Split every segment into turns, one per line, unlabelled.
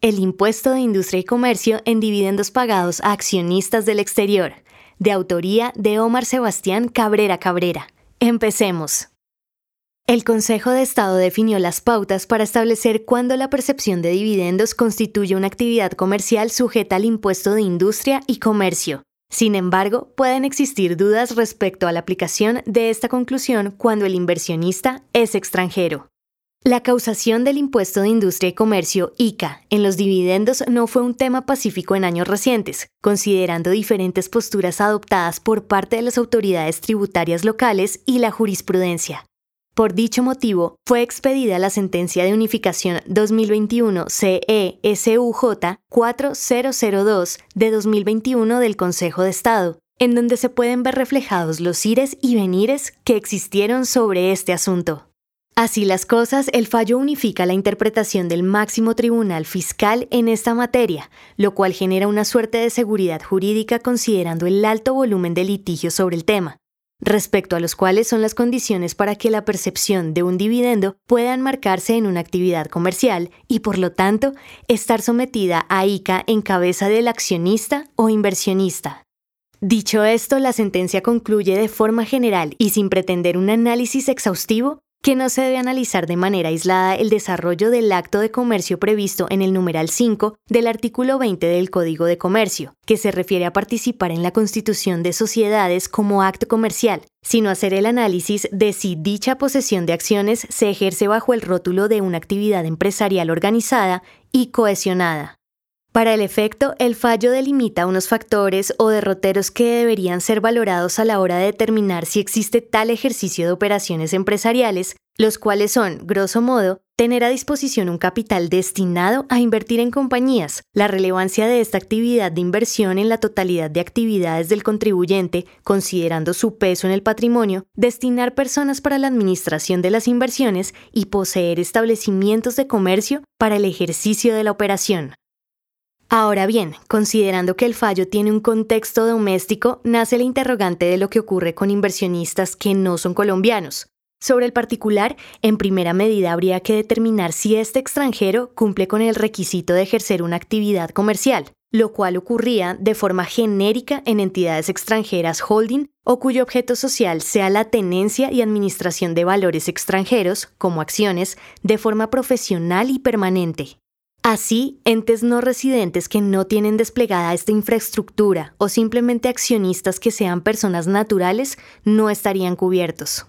el impuesto de industria y comercio en dividendos pagados a accionistas del exterior de autoría de Omar Sebastián Cabrera Cabrera. Empecemos. El Consejo de Estado definió las pautas para establecer cuándo la percepción de dividendos constituye una actividad comercial sujeta al impuesto de industria y comercio. Sin embargo, pueden existir dudas respecto a la aplicación de esta conclusión cuando el inversionista es extranjero. La causación del impuesto de industria y comercio, ICA, en los dividendos no fue un tema pacífico en años recientes, considerando diferentes posturas adoptadas por parte de las autoridades tributarias locales y la jurisprudencia. Por dicho motivo, fue expedida la sentencia de unificación 2021 CESUJ 4002 de 2021 del Consejo de Estado, en donde se pueden ver reflejados los ires y venires que existieron sobre este asunto. Así las cosas, el fallo unifica la interpretación del máximo tribunal fiscal en esta materia, lo cual genera una suerte de seguridad jurídica considerando el alto volumen de litigios sobre el tema, respecto a los cuales son las condiciones para que la percepción de un dividendo pueda enmarcarse en una actividad comercial y, por lo tanto, estar sometida a ICA en cabeza del accionista o inversionista. Dicho esto, la sentencia concluye de forma general y sin pretender un análisis exhaustivo que no se debe analizar de manera aislada el desarrollo del acto de comercio previsto en el numeral 5 del artículo 20 del Código de Comercio, que se refiere a participar en la constitución de sociedades como acto comercial, sino hacer el análisis de si dicha posesión de acciones se ejerce bajo el rótulo de una actividad empresarial organizada y cohesionada. Para el efecto, el fallo delimita unos factores o derroteros que deberían ser valorados a la hora de determinar si existe tal ejercicio de operaciones empresariales, los cuales son, grosso modo, tener a disposición un capital destinado a invertir en compañías, la relevancia de esta actividad de inversión en la totalidad de actividades del contribuyente, considerando su peso en el patrimonio, destinar personas para la administración de las inversiones y poseer establecimientos de comercio para el ejercicio de la operación. Ahora bien, considerando que el fallo tiene un contexto doméstico, nace la interrogante de lo que ocurre con inversionistas que no son colombianos. Sobre el particular, en primera medida habría que determinar si este extranjero cumple con el requisito de ejercer una actividad comercial, lo cual ocurría de forma genérica en entidades extranjeras holding o cuyo objeto social sea la tenencia y administración de valores extranjeros, como acciones, de forma profesional y permanente. Así, entes no residentes que no tienen desplegada esta infraestructura o simplemente accionistas que sean personas naturales no estarían cubiertos.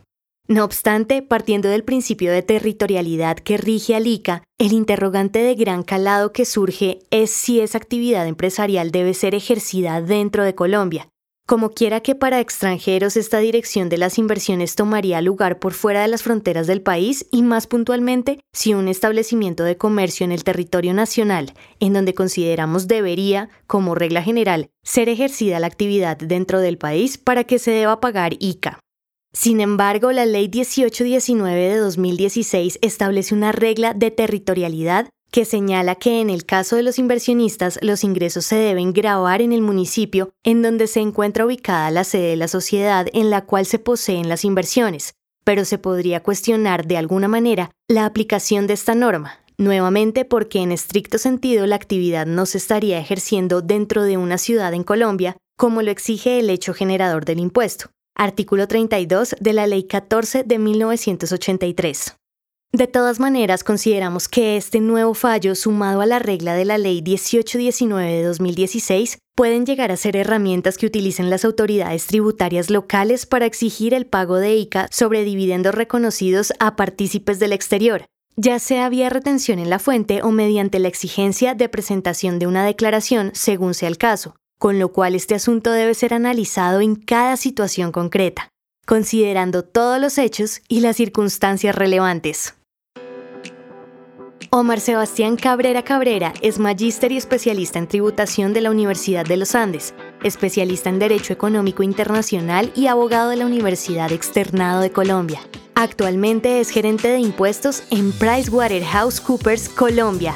No obstante, partiendo del principio de territorialidad que rige al ICA, el interrogante de gran calado que surge es si esa actividad empresarial debe ser ejercida dentro de Colombia, como quiera que para extranjeros esta dirección de las inversiones tomaría lugar por fuera de las fronteras del país y más puntualmente si un establecimiento de comercio en el territorio nacional, en donde consideramos debería, como regla general, ser ejercida la actividad dentro del país para que se deba pagar ICA. Sin embargo, la Ley 1819 de 2016 establece una regla de territorialidad que señala que en el caso de los inversionistas los ingresos se deben grabar en el municipio en donde se encuentra ubicada la sede de la sociedad en la cual se poseen las inversiones, pero se podría cuestionar de alguna manera la aplicación de esta norma, nuevamente porque en estricto sentido la actividad no se estaría ejerciendo dentro de una ciudad en Colombia, como lo exige el hecho generador del impuesto. Artículo 32 de la Ley 14 de 1983. De todas maneras, consideramos que este nuevo fallo, sumado a la regla de la Ley 1819 de 2016, pueden llegar a ser herramientas que utilicen las autoridades tributarias locales para exigir el pago de ICA sobre dividendos reconocidos a partícipes del exterior, ya sea vía retención en la fuente o mediante la exigencia de presentación de una declaración según sea el caso, con lo cual este asunto debe ser analizado en cada situación concreta, considerando todos los hechos y las circunstancias relevantes. Omar Sebastián Cabrera Cabrera es magíster y especialista en tributación de la Universidad de los Andes. especialista en Derecho Económico Internacional y abogado de la Universidad Externado de Colombia. Actualmente es gerente de impuestos en PricewaterhouseCoopers Colombia.